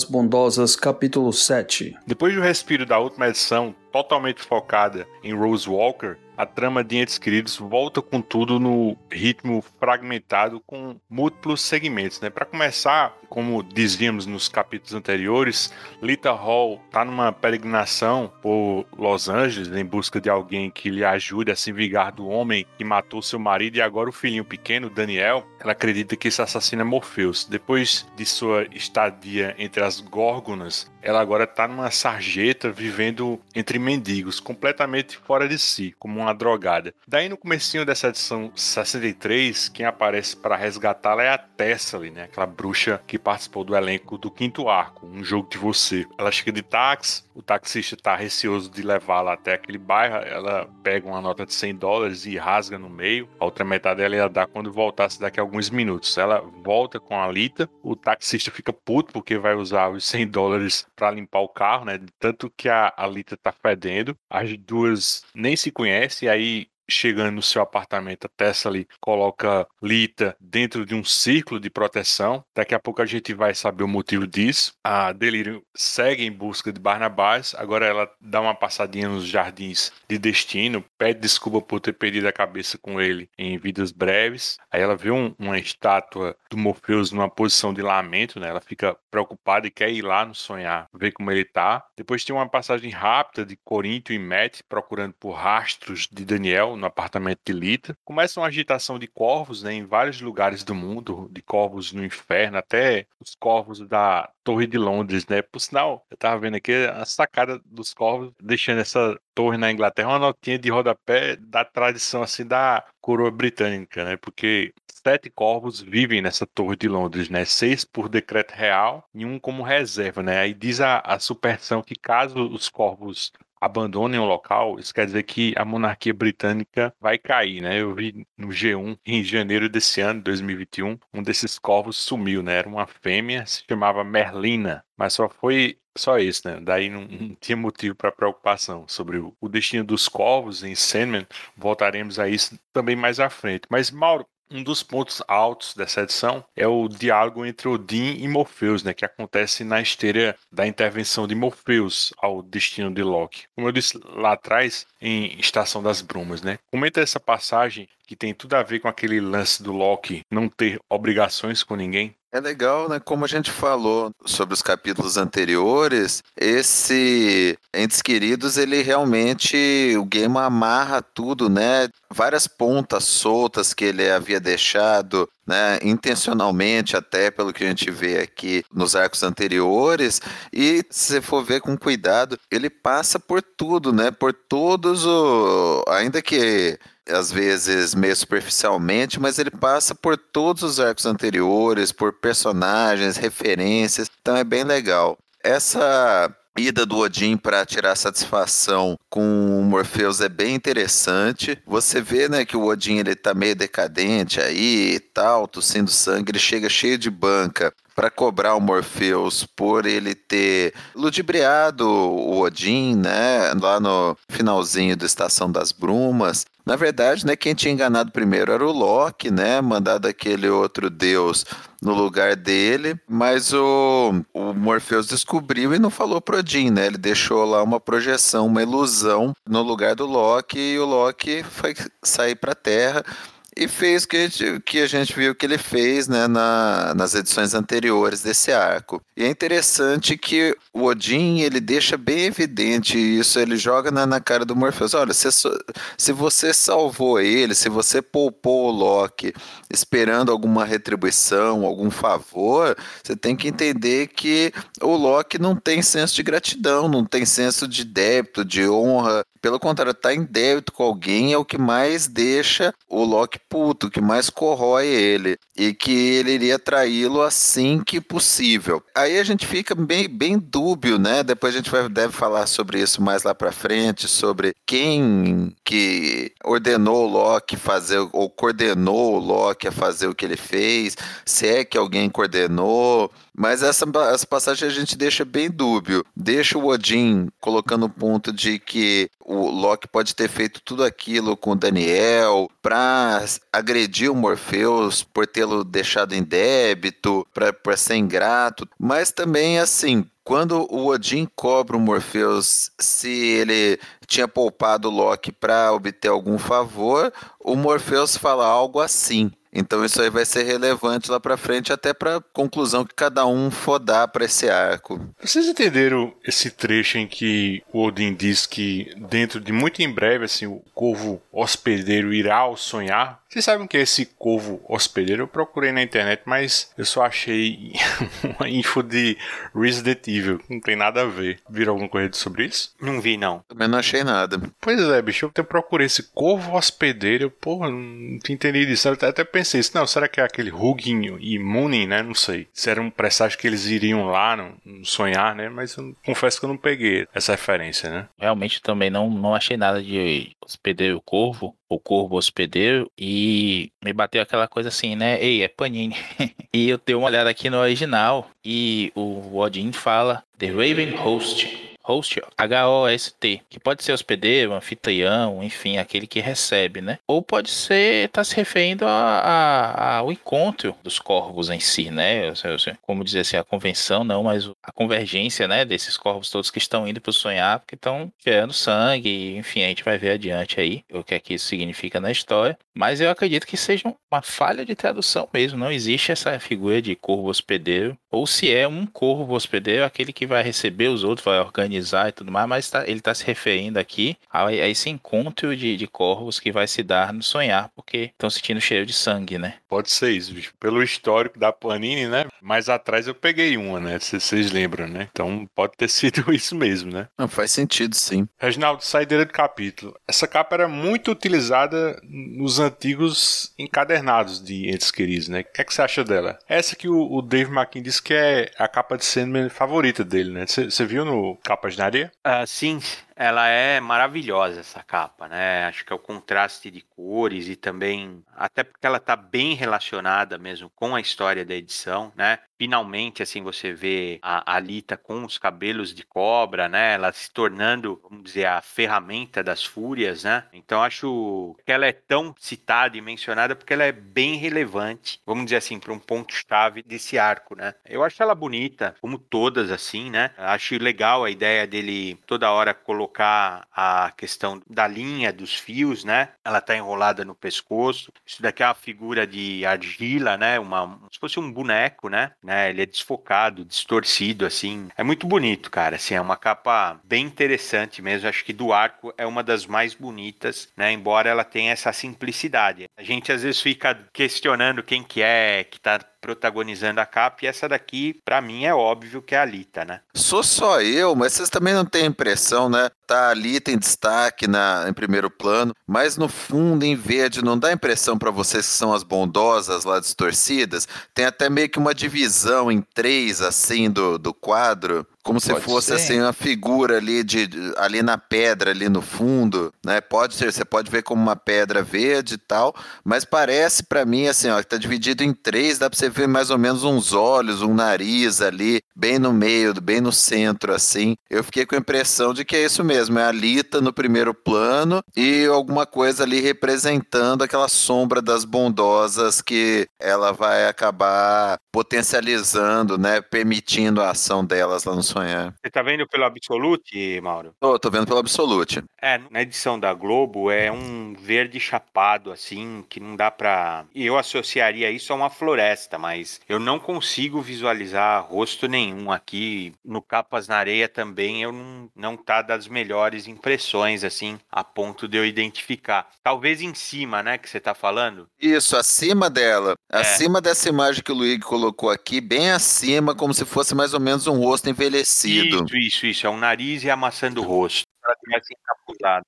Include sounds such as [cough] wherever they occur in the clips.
das Bondosas, capítulo 7. Depois do respiro da última edição, totalmente focada em Rose Walker, a trama de Entes Queridos volta com tudo no ritmo fragmentado com múltiplos segmentos, né? Para começar, como dizíamos nos capítulos anteriores, Lita Hall está numa peregrinação por Los Angeles em busca de alguém que lhe ajude a se vingar do homem que matou seu marido e agora o filhinho pequeno, Daniel. Ela acredita que esse assassino é Morpheus. Depois de sua estadia entre as Górgonas, ela agora está numa sarjeta vivendo entre mendigos, completamente fora de si, como uma drogada. Daí no comecinho dessa edição 63, quem aparece para resgatá-la é a Tessali, né? Aquela bruxa que participou do elenco do quinto arco, um jogo de você. Ela chega de táxi, o taxista está receoso de levá-la até aquele bairro, ela pega uma nota de 100 dólares e rasga no meio, a outra metade ela ia dar quando voltasse daqui a alguns minutos. Ela volta com a Lita, o taxista fica puto porque vai usar os 100 dólares para limpar o carro, né? Tanto que a, a Lita tá fedendo, as duas nem se conhecem, aí chegando no seu apartamento, a Tessa ali coloca Lita dentro de um círculo de proteção. Daqui a pouco a gente vai saber o motivo disso. A Delírio segue em busca de Barnabás. Agora ela dá uma passadinha nos jardins de destino, pede desculpa por ter perdido a cabeça com ele em vidas breves. Aí ela vê um, uma estátua do Morpheus numa posição de lamento, né? Ela fica preocupada e quer ir lá no sonhar, ver como ele tá. Depois tem uma passagem rápida de Corinto e Matt procurando por rastros de Daniel no apartamento de Lita. Começa uma agitação de corvos né, em vários lugares do mundo, de corvos no inferno, até os corvos da Torre de Londres, né? Por sinal, eu tava vendo aqui a sacada dos corvos, deixando essa torre na Inglaterra, uma notinha de rodapé da tradição assim da coroa britânica, né? Porque sete corvos vivem nessa torre de Londres, né? Seis por decreto real e um como reserva, né? Aí diz a, a superstição que caso os corvos abandonem o local, isso quer dizer que a monarquia britânica vai cair, né? Eu vi no G1 em janeiro desse ano, 2021, um desses corvos sumiu, né? Era uma fêmea, se chamava Merlina, mas só foi só isso, né? Daí não, não tinha motivo para preocupação sobre o, o, destino dos corvos em Sandman. Voltaremos a isso também mais à frente. Mas Mauro, um dos pontos altos dessa edição é o diálogo entre Odin e Morpheus, né, que acontece na esteira da intervenção de Morpheus ao destino de Loki. Como eu disse lá atrás, em Estação das Brumas, né? Comenta essa passagem que tem tudo a ver com aquele lance do Loki não ter obrigações com ninguém. É legal, né? Como a gente falou sobre os capítulos anteriores, esse Entes Queridos, ele realmente, o game amarra tudo, né? Várias pontas soltas que ele havia deixado, né? Intencionalmente, até pelo que a gente vê aqui nos arcos anteriores. E se for ver com cuidado, ele passa por tudo, né? Por todos o. Ainda que às vezes meio superficialmente, mas ele passa por todos os arcos anteriores, por personagens, referências, então é bem legal. Essa ida do Odin para tirar satisfação com o Morpheus é bem interessante. Você vê, né, que o Odin ele tá meio decadente aí tal, tossindo sangue, ele chega cheio de banca para cobrar o Morpheus por ele ter ludibriado o Odin, né, lá no finalzinho da Estação das Brumas. Na verdade, né, quem tinha enganado primeiro era o Loki, né, mandado aquele outro deus no lugar dele, mas o, o Morpheus descobriu e não falou pro Odin, né? Ele deixou lá uma projeção, uma ilusão no lugar do Loki e o Loki foi sair para a Terra e fez o que a gente, que a gente viu que ele fez né, na, nas edições anteriores desse arco. E é interessante que o Odin ele deixa bem evidente isso, ele joga na, na cara do Morpheus. Olha, se, se você salvou ele, se você poupou o Loki esperando alguma retribuição, algum favor, você tem que entender que o Loki não tem senso de gratidão, não tem senso de débito, de honra. Pelo contrário, tá em débito com alguém é o que mais deixa o Loki puto, o que mais corrói ele. E que ele iria traí-lo assim que possível. Aí a gente fica bem, bem dúbio, né? Depois a gente vai, deve falar sobre isso mais lá pra frente, sobre quem que ordenou o Loki fazer, ou coordenou o Loki a fazer o que ele fez, se é que alguém coordenou, Mas essa, essa passagem a gente deixa bem dúbio. Deixa o Odin colocando o ponto de que o Loki pode ter feito tudo aquilo com o Daniel para agredir o Morpheus por tê-lo deixado em débito, para ser ingrato. Mas também, assim, quando o Odin cobra o Morpheus se ele tinha poupado o Loki para obter algum favor, o Morpheus fala algo assim. Então isso aí vai ser relevante lá para frente, até para conclusão que cada um for dar para esse arco. Vocês entenderam esse trecho em que o Odin diz que dentro de muito em breve assim o corvo hospedeiro irá ao sonhar? Vocês sabem o que é esse corvo hospedeiro? Eu procurei na internet, mas eu só achei [laughs] uma info de Resident Evil. Não tem nada a ver. Viram alguma coisa sobre isso? Não vi, não. Também não achei nada. Pois é, bicho. Eu até procurei esse corvo hospedeiro. Eu, porra, não tinha entendido isso. Eu até pensei isso. Não, será que é aquele Hugin e Moonin, né? Não sei. Se era um presságio que eles iriam lá no, no sonhar, né? Mas eu confesso que eu não peguei essa referência, né? Realmente também não, não achei nada de hospedeiro corvo o Corvo Hospedeiro e me bateu aquela coisa assim, né? Ei, é Panini. [laughs] e eu dei uma olhada aqui no original e o Odin fala The Raven Host host, H-O-S-T, que pode ser hospedeiro, anfitrião, enfim, aquele que recebe, né? Ou pode ser, tá se referindo ao encontro dos corvos em si, né? Como dizer assim, a convenção não, mas a convergência, né, desses corvos todos que estão indo para o sonhar, porque estão gerando sangue, enfim, a gente vai ver adiante aí o que é que isso significa na história. Mas eu acredito que seja uma falha de tradução mesmo, não existe essa figura de corvo hospedeiro, ou se é um corvo hospedeiro, aquele que vai receber os outros, vai organizar e tudo mais, mas tá, ele está se referindo aqui a, a esse encontro de, de, corvos que vai se dar no sonhar, porque estão sentindo cheiro de sangue, né? Pode ser isso, bicho. Pelo histórico da Panini, né? Mais atrás eu peguei uma, né? Se vocês lembram, né? Então pode ter [laughs] sido isso mesmo, né? Não, faz sentido, sim. Reginaldo, saideira de capítulo. Essa capa era muito utilizada nos antigos encadernados de Entes Queridos, né? O que, é que você acha dela? Essa que o, o Dave McKean disse que é a capa de Sandman favorita dele, né? Você viu no capa página Uh, sim, ela é maravilhosa essa capa, né? Acho que é o contraste de cores e também até porque ela está bem relacionada mesmo com a história da edição, né? Finalmente assim você vê a Alita com os cabelos de cobra, né? Ela se tornando, vamos dizer, a ferramenta das fúrias, né? Então acho que ela é tão citada e mencionada porque ela é bem relevante, vamos dizer assim, para um ponto chave desse arco, né? Eu acho ela bonita, como todas assim, né? Acho legal a ideia dele toda hora colocar colocar a questão da linha dos fios, né? Ela está enrolada no pescoço. Isso daqui é uma figura de argila, né? Uma, se fosse um boneco, né? né? Ele é desfocado, distorcido, assim. É muito bonito, cara. Assim, é uma capa bem interessante mesmo. Acho que do arco é uma das mais bonitas, né? Embora ela tenha essa simplicidade. A gente às vezes fica questionando quem que é que está protagonizando a capa, e essa daqui, para mim, é óbvio que é a Alita, né? Sou só eu, mas vocês também não têm impressão, né? Tá a Alita em destaque na, em primeiro plano, mas no fundo, em verde, não dá a impressão para vocês que são as bondosas lá distorcidas? Tem até meio que uma divisão em três, assim, do, do quadro. Como se Pode fosse ser. assim uma figura ali de ali na pedra ali no fundo, né? Pode ser, você pode ver como uma pedra verde e tal, mas parece para mim assim, ó, que tá dividido em três, dá para você ver mais ou menos uns olhos, um nariz ali, bem no meio, bem no centro assim. Eu fiquei com a impressão de que é isso mesmo, é a Lita no primeiro plano e alguma coisa ali representando aquela sombra das bondosas que ela vai acabar potencializando, né, permitindo a ação delas lá no sonhar. Você tá vendo pelo Absolute, Mauro? Tô, tô vendo pelo Absolute. É, na edição da Globo é um verde chapado, assim, que não dá pra. Eu associaria isso a uma floresta, mas eu não consigo visualizar rosto nenhum aqui. No Capas na Areia também eu não, não tá das melhores impressões, assim, a ponto de eu identificar. Talvez em cima, né, que você tá falando? Isso, acima dela. É. Acima dessa imagem que o Luigi colocou aqui, bem acima, como se fosse mais ou menos um rosto envelhecido. Isso, isso, isso. É um nariz e amassando o rosto ela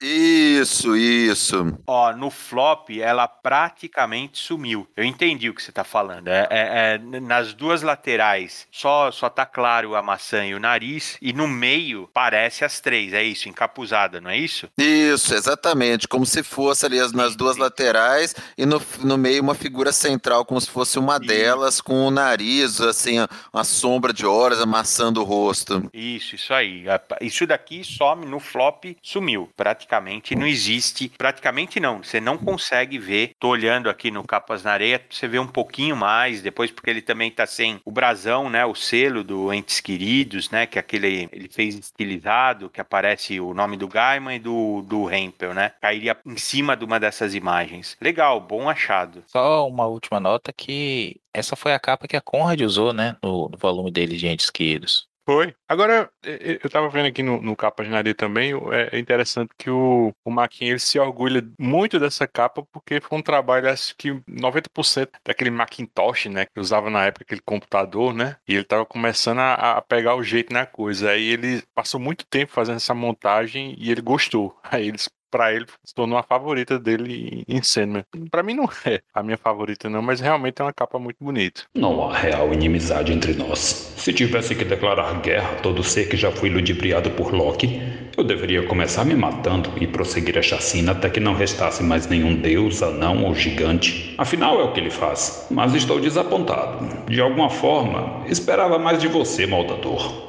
Isso, isso. Ó, no flop ela praticamente sumiu. Eu entendi o que você tá falando. É, é- é, nas duas laterais só só tá claro a maçã e o nariz e no meio parece as três. É isso, encapuzada, não é isso? Isso, exatamente. Como se fosse ali as- nas duas laterais e no, no meio uma figura central, como se fosse uma Isso. delas, com o nariz, assim, a- uma sombra de horas amassando o rosto. Isso, isso aí. Isso daqui some no flop, sumiu. Praticamente não existe. Praticamente não. Você não consegue ver. Tô olhando aqui no Capas na Areia, você vê um pouquinho mais depois, porque ele também tá sem o brasão, né? O selo do Entes Queridos, né? Que é aquele ele fez estilizado, que aparece o nome do Gaiman e do, do Hempel, né? Cairia em cima de uma dessas imagens. Legal, bom achado. Só uma última nota que essa foi a capa que a Conrad usou, né? No, no volume dele de Entes Queridos. Foi. Agora, eu tava vendo aqui no, no capa de nariz também, é é interessante que o, o Maquin, ele se orgulha muito dessa capa, porque foi um trabalho, acho que 90% daquele Macintosh, né, que usava na época aquele computador, né, e ele tava começando a, a pegar o jeito na coisa. Aí ele passou muito tempo fazendo essa montagem e ele gostou. [laughs] Aí eles Pra ele, se tornou a favorita dele em Sandman. Pra mim não é a minha favorita não, mas realmente é uma capa muito bonita. Não há real inimizade entre nós. Se tivesse que declarar guerra a todo ser que já foi ludibriado por Loki, eu deveria começar me matando e prosseguir a chacina até que não restasse mais nenhum deus, anão ou gigante. Afinal, é o que ele faz. Mas estou desapontado. De alguma forma, esperava mais de você, maldador.